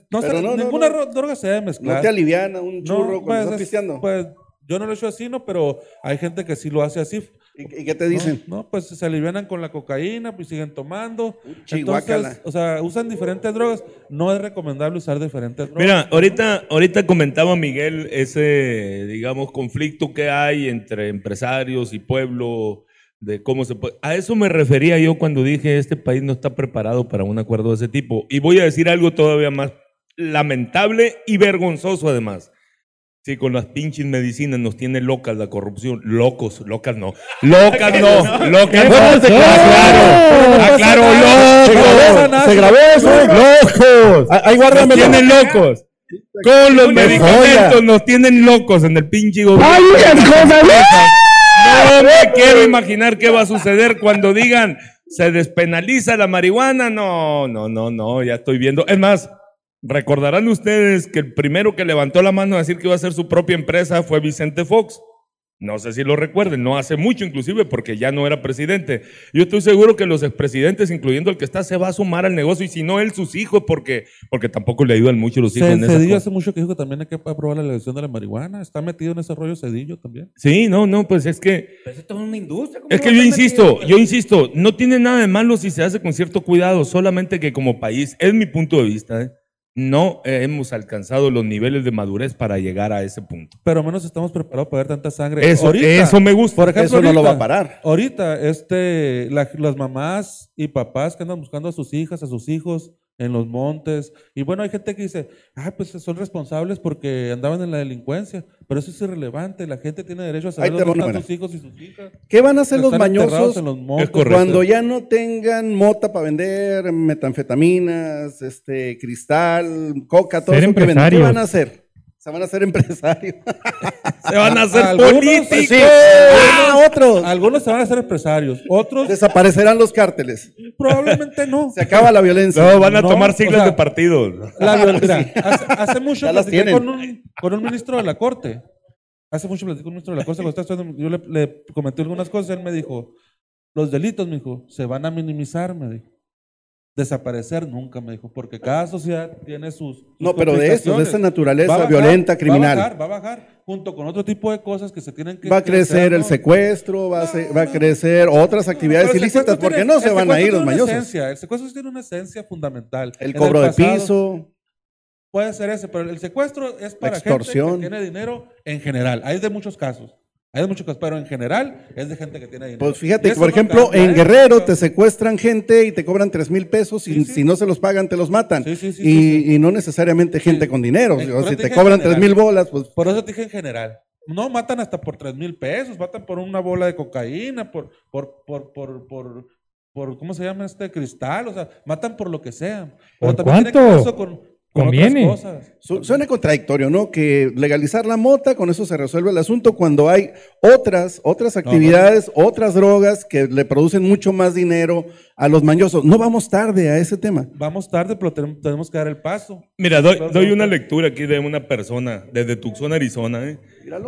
No no, no, ninguna no. ro- droga se debe mezclar. No te aliviana un No, churro cuando pues, estás es- pues, yo no lo he hecho así, ¿no? Pero hay gente que sí lo hace así. ¿Y, y qué te dicen? No, no, pues se alivianan con la cocaína, pues siguen tomando. Entonces, o sea, usan diferentes drogas. No es recomendable usar diferentes drogas. Mira, ahorita, ahorita comentaba Miguel ese, digamos, conflicto que hay entre empresarios y pueblo, de cómo se puede... A eso me refería yo cuando dije, este país no está preparado para un acuerdo de ese tipo. Y voy a decir algo todavía más lamentable y vergonzoso además. Sí, con las pinches medicinas nos tiene locas la corrupción. Locos, locas no. Locas no, locas no. Aclaro, aclaro, locos. Se grabó eso. ¡Locos! Ahí Nos guárdamelo. tienen locos. Con los medicamentos nos tienen locos en el pinche gobierno. ¡Ay, cosas! No me quiero imaginar qué va a suceder cuando digan se despenaliza la marihuana. No, no, no, no, ya estoy viendo. Es más, recordarán ustedes que el primero que levantó la mano a decir que iba a hacer su propia empresa fue Vicente Fox. No sé si lo recuerden, no hace mucho inclusive porque ya no era presidente. Yo estoy seguro que los expresidentes, incluyendo el que está, se va a sumar al negocio y si no él, sus hijos, porque, porque tampoco le ayudan mucho los hijos en esa Cedillo hace mucho que dijo que también hay que aprobar la legalización de la marihuana. Está metido en ese rollo Cedillo también. Sí, no, no, pues es que Pero eso es toda una industria. ¿cómo Es no que yo insisto, metido? yo insisto, no tiene nada de malo si se hace con cierto cuidado, solamente que como país, es mi punto de vista, ¿eh? No hemos alcanzado los niveles de madurez para llegar a ese punto. Pero menos estamos preparados para ver tanta sangre. Eso, eso me gusta. Por ejemplo, Eso no lo va a parar. Ahorita, este, la- las mamás y papás que andan buscando a sus hijas, a sus hijos en los montes. Y bueno, hay gente que dice, ah, pues son responsables porque andaban en la delincuencia. Pero eso es irrelevante. La gente tiene derecho a saber dónde están sus hijos y sus hijas. ¿Qué van a hacer los mañosos en los montes. Es correcto. cuando ya no tengan mota para vender, metanfetaminas, este, cristal, coca, todo Ser eso que venden? ¿Qué van a hacer? Se van a hacer empresarios. Se van a hacer Algunos, políticos. sí. ¡Ah, otros! Algunos se van a hacer empresarios. Otros Desaparecerán los cárteles. probablemente no. Se acaba la violencia. No, van a No, tomar o siglas sea, de partido. La violencia. Hace, hace mucho Ya las platiqué tienen. con un, con un ministro de la corte. Hace mucho platiqué con un ministro de la corte. estudiando, Yo le, le comenté algunas cosas. Él me dijo: Los delitos, me dijo, se van a minimizar, me dijo. Desaparecer nunca, me dijo, porque cada sociedad tiene sus. sus No, pero de eso, de esa naturaleza bajar, violenta, criminal. Va a bajar, va a bajar, junto con otro tipo de cosas que se tienen que. Va a crecer el secuestro, va a, se- va a no. crecer otras actividades ilícitas, porque tiene- no se van a ir los mañosos. esencia, el secuestro tiene una esencia fundamental. El cobro de pasado, piso, Puede ser ese, pero el secuestro es para extorsión. gente que tiene dinero en general. Hay de muchos casos. Hay de muchos casos, pero en general es de gente que tiene dinero. pues fíjate que, por no ejemplo, cambia, en ¿eh? Guerrero Eso- te secuestran gente y te cobran tres mil pesos y Sí, sí. si no se los pagan te los matan. Sí, sí, sí, y, sí, sí. y no necesariamente gente con dinero. O si te cobran tres mil bolas, pues Por eso te dije en general. No, matan hasta por tres mil pesos, matan por una bola de cocaína, por, por, por, por, por, por, ¿cómo se llama este cristal? O sea, matan por lo que sea. Pero ¿Por también tiene que cuánto? ver eso con, con Conviene. otras cosas. su- suena contradictorio, ¿no? Que legalizar la mota, con eso se resuelve el asunto cuando hay otras, otras actividades, otras drogas que le producen mucho más dinero a los mañosos. No vamos tarde a ese tema. Vamos tarde, pero tenemos, que dar el paso. Mira, doy, doy una lectura aquí de una persona desde Tucson, Arizona. ¿eh?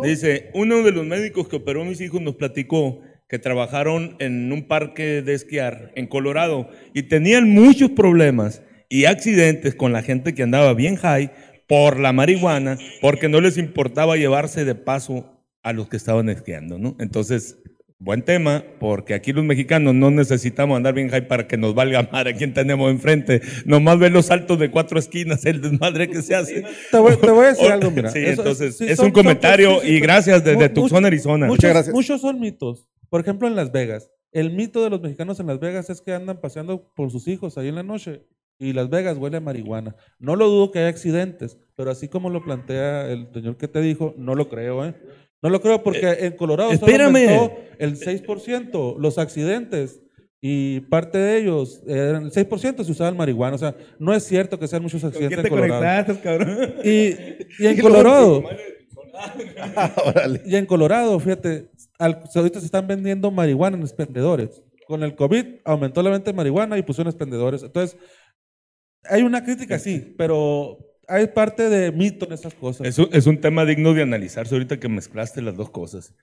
Dice, uno de los médicos que operó a mis hijos nos platicó que trabajaron en un parque de esquiar en Colorado y tenían muchos problemas y accidentes con la gente que andaba bien high por la marihuana, porque no les importaba llevarse de paso a los que estaban esquiando, ¿no? Entonces, buen tema, porque aquí los mexicanos no necesitamos andar bien high para que nos valga madre a quien tenemos enfrente. Nomás ver los saltos de cuatro esquinas, el desmadre que se hace. Te voy, te voy a decir algo, mira. Sí, Eso entonces, sí, es son- un son- comentario sí, sí, y gracias desde Tucson, Arizona. Muchos, Muchas gracias. muchos son mitos. Por ejemplo, en Las Vegas. El mito de los mexicanos en Las Vegas es que andan paseando por sus hijos ahí en la noche y Las Vegas huele a marihuana. No lo dudo que haya accidentes, pero así como lo plantea el señor que te dijo, no lo creo, ¿eh? No lo creo porque en Colorado solo espérame. aumentó el 6% los accidentes y parte de ellos, eran el 6% se usaban marihuana. O sea, no es cierto que sean muchos ¿Con quién accidentes te en Colorado. conectaste, cabrón? Y, y en Colorado, Órale. y en Colorado, fíjate, al- ahorita se están vendiendo marihuana en expendedores. Con el COVID aumentó la venta de marihuana y pusieron expendedores. Entonces, hay una crítica, sí, pero hay parte de mito en esas cosas. Es un, es tema digno de analizarse ahorita que mezclaste las dos cosas.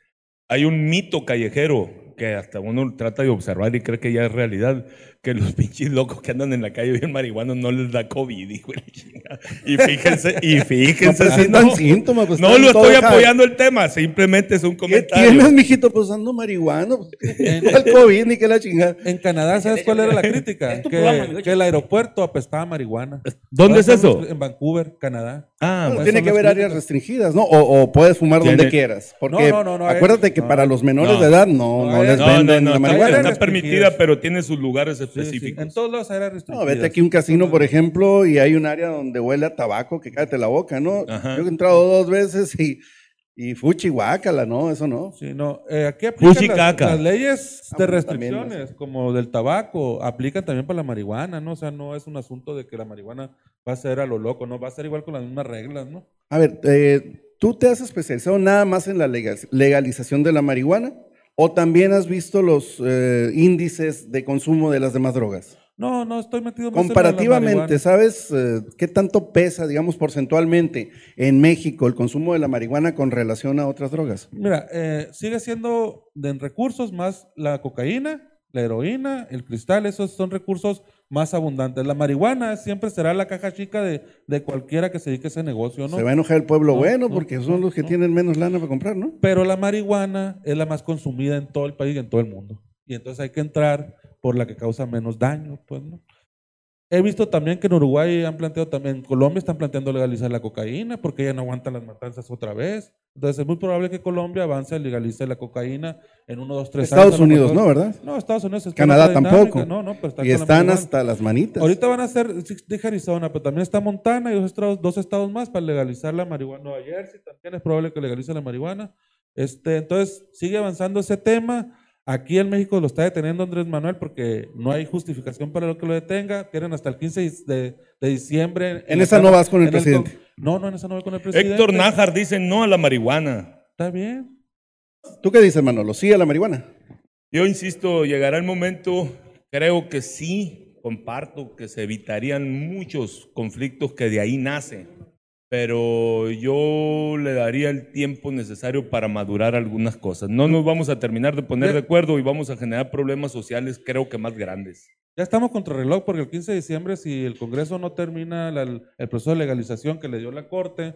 Hay un mito callejero que hasta uno trata de observar y cree que ya es realidad, que los pinches locos que andan en la calle bien marihuanos no les da COVID, hijo de Y fíjense, y No fíjense. si presentan no, síntomas. pues, no lo estoy apoyando el tema, simplemente es un ¿Qué comentario. tienes, mijito? Pues ando marihuana. ¿Cuál COVID ni qué la chingada? En Canadá, ¿sabes cuál era la crítica? Es tu programa, que, que el aeropuerto apestaba a marihuana. ¿Dónde es ¿Sabes eso? En Vancouver, Canadá. Ah, Bueno, tiene que haber áreas restringidas, ¿no? O, o puedes fumar donde quieras. Porque No, no, no, no, acuérdate hay- que no, para los menores no. de edad no, No, no les No, venden no, no, la marihuana. Está permitida, pero tiene sus lugares Sí, sí. específicos. En todos lados hay áreas No, restringidas. vete aquí a un casino, por ejemplo, y hay un área donde huele a tabaco que cállate la boca, ¿no? Ajá. Yo he entrado dos veces y, y fuchi guácala, ¿no? Eso no. Sí, no. eh, aquí aplican las, leyes Ah, de también, restricciones, como del tabaco, aplican también para la marihuana, ¿no? O sea, no es un asunto de que la marihuana va a ser a lo loco, ¿no? Va a ser igual con las mismas reglas, ¿no? A ver, eh, ¿tú te has especializado nada más en la legal- legalización de la marihuana? ¿O también has visto los eh, índices de consumo de las demás drogas? No, no estoy metido más en lo de la Comparativamente. ¿sabes eh, qué tanto pesa, digamos, porcentualmente en México el consumo de la marihuana con relación a otras drogas? Mira, eh, sigue siendo de en recursos más la cocaína, la heroína, el cristal, esos son recursos más abundantes. La marihuana siempre será la caja chica de, de cualquiera que se dedique a ese negocio, ¿no? Se va a enojar el pueblo No, bueno no, porque son los que no. tienen menos lana para comprar, ¿no? Pero la marihuana es la más consumida en todo el país y en todo el mundo. Y entonces hay que entrar por la que causa menos daño, pues, ¿no? He visto también que en Uruguay han planteado también, en Colombia están planteando legalizar la cocaína porque ya no aguantan las matanzas otra vez. Entonces es muy probable que Colombia avance a legalizar la cocaína en uno, dos, tres Estados años. lo Unidos. ¿no? ¿Verdad? No, Estados Unidos. está Canadá tampoco. No, no, pero está y la están marihuana. hasta las manitas. Ahorita van a ser, dije Arizona, pero también está Montana y dos estados, dos estados más para legalizar la marihuana. Nueva Jersey también es probable que legalice la marihuana. Este, entonces, sigue avanzando ese tema. Aquí en México lo está deteniendo Andrés Manuel porque no hay justificación para lo que lo detenga. Tienen hasta el 15 de, de diciembre. En esa no vas con el en presidente. no, no, en esa no voy con el presidente. Héctor Nájar dice no a la marihuana. Está bien. ¿Tú qué dices, Manolo? ¿Sí a la marihuana? Yo insisto, llegará el momento, creo que sí, comparto que se evitarían muchos conflictos que de ahí nacen, pero yo le daría el tiempo necesario para madurar algunas cosas. No nos vamos a terminar de poner de acuerdo y vamos a generar problemas sociales, creo que más grandes. Ya estamos contra reloj porque el 15 de diciembre, si el Congreso no termina la- el proceso de legalización que le dio la Corte,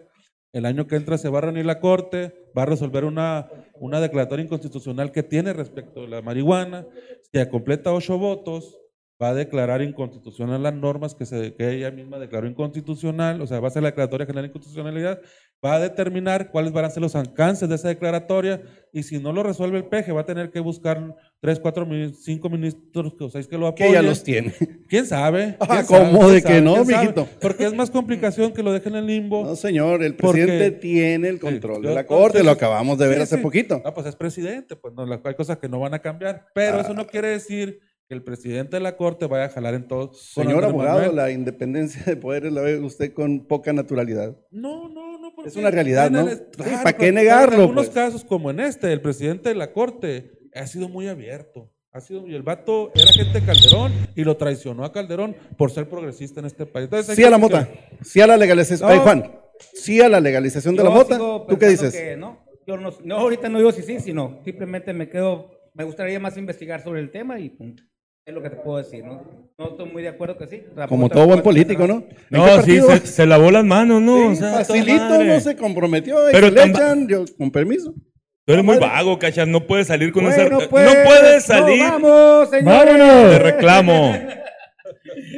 el año que entra se va a reunir la Corte, va a resolver una, una declaratoria inconstitucional que tiene respecto a la marihuana. Si completa ocho votos, va a declarar inconstitucional las normas que, se, que ella misma declaró inconstitucional, o sea, va a ser la declaratoria general de inconstitucionalidad, va a determinar cuáles van a ser los alcances de esa declaratoria y si no lo resuelve el PG va a tener que buscar tres, cuatro, cinco ministros o seis que lo Que apoyen. ya los tiene. ¿Quién sabe? Ah, ¿Quién ¿cómo sabe? de ¿Quién que no, mijito? Porque es más complicación que lo dejen en limbo. No, señor, el Porque- presidente tiene el control Yo- de la Corte, lo acabamos de ver Sí, hace sí. poquito. Ah, pues es presidente, pues no, hay cosas que no van a cambiar. Pero eso no quiere decir que el presidente de la Corte vaya a jalar en todo. Señor abogado, Manuel. la independencia de poderes la ve usted con poca naturalidad. No, no, no. porque Es una realidad, ¿no? el- Sí, claro, ¿para qué negarlo, En algunos pues? casos, como en este, el presidente de la Corte ha sido muy abierto. Ha sido, y el vato era gente de Calderón y lo traicionó a Calderón por ser progresista en este país. Entonces, Sí a la mota, que- sí a la legalización. No. Ay, Juan, sí a la legalización de la mota. ¿Tú qué dices? que no, yo no, no, ahorita no digo si sí, sino simplemente me quedo, me gustaría más investigar sobre el tema y punto. Es lo que te puedo decir, ¿no? No estoy muy de acuerdo que sí. Como te todo buen político, ¿no? ¿En qué No, sí, se, se lavó las manos, ¿no? Sí, O sea, facilito, no se comprometió. Pero le echan, yo, con permiso. Tú eres muy madre. vago, cachas, no puedes salir con Bueno, esa... pues, no puedes salir vamos, señores. ¡Vámonos! de reclamo.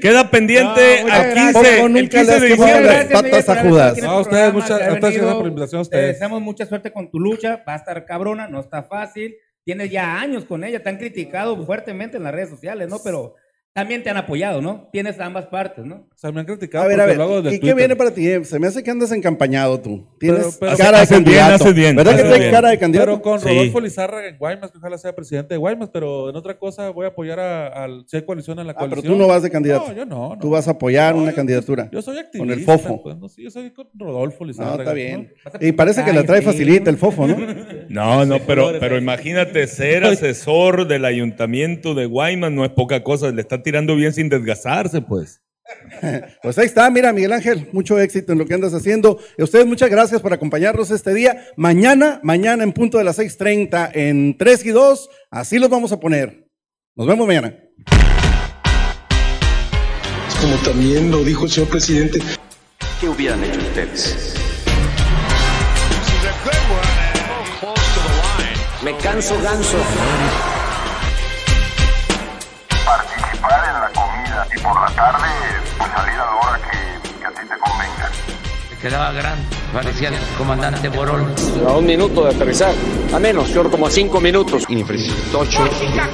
Queda pendiente No, al gracias. 15, Tampoco el nunca 15 le de diciembre. patas a Judas. No, a ustedes, muchas- gracias por la invitación a ustedes. Te deseamos mucha suerte con tu lucha. Va a estar cabrona, no está fácil. Tienes ya años con ella, te han criticado fuertemente en las redes sociales, ¿no? Pero también te han apoyado, ¿no? Tienes ambas partes, ¿no? O sea, me han criticado A ver, a ver, lo hago ¿y qué viene para ti? Se me hace que andas encampañado tú. Tienes pero- cara de Haces bien, candidato. haces bien, ¿Verdad que bien. cara de candidato? Pero con Sí. Rodolfo Lizarra en Guaymas, que ojalá sea presidente de Guaymas, pero en otra cosa voy a apoyar a, al si hay coalición en la Ah, pero coalición. tú no vas de candidato. No, yo no. no. Tú vas a apoyar No, una yo- candidatura. Yo soy activista. Con el fofo. pues, no, sí, yo soy con Rodolfo Lizarra. No, está bien. ¿no? Y parece que la trae sí. facilita el fofo, ¿no? No, no, pero, pero imagínate ser asesor del ayuntamiento de Guaymas no es poca cosa, le está tirando bien sin desgastarse, pues. Pues ahí está, mira Miguel Ángel, mucho éxito en lo que andas haciendo. Y a ustedes muchas gracias por acompañarnos este día. Mañana, mañana en punto de las 6.30 en 3 y 2, así los vamos a poner. Nos vemos mañana. Como también lo dijo el señor presidente, ¿Qué hubieran hecho ustedes? Me canso ganso. Por la tarde pues salir a la hora que, que a ti te convenga. Se quedaba grande, parecía el comandante Borol. A un minuto de aterrizar. A menos, yo como a cinco minutos. Infeliz. Tocho. Música,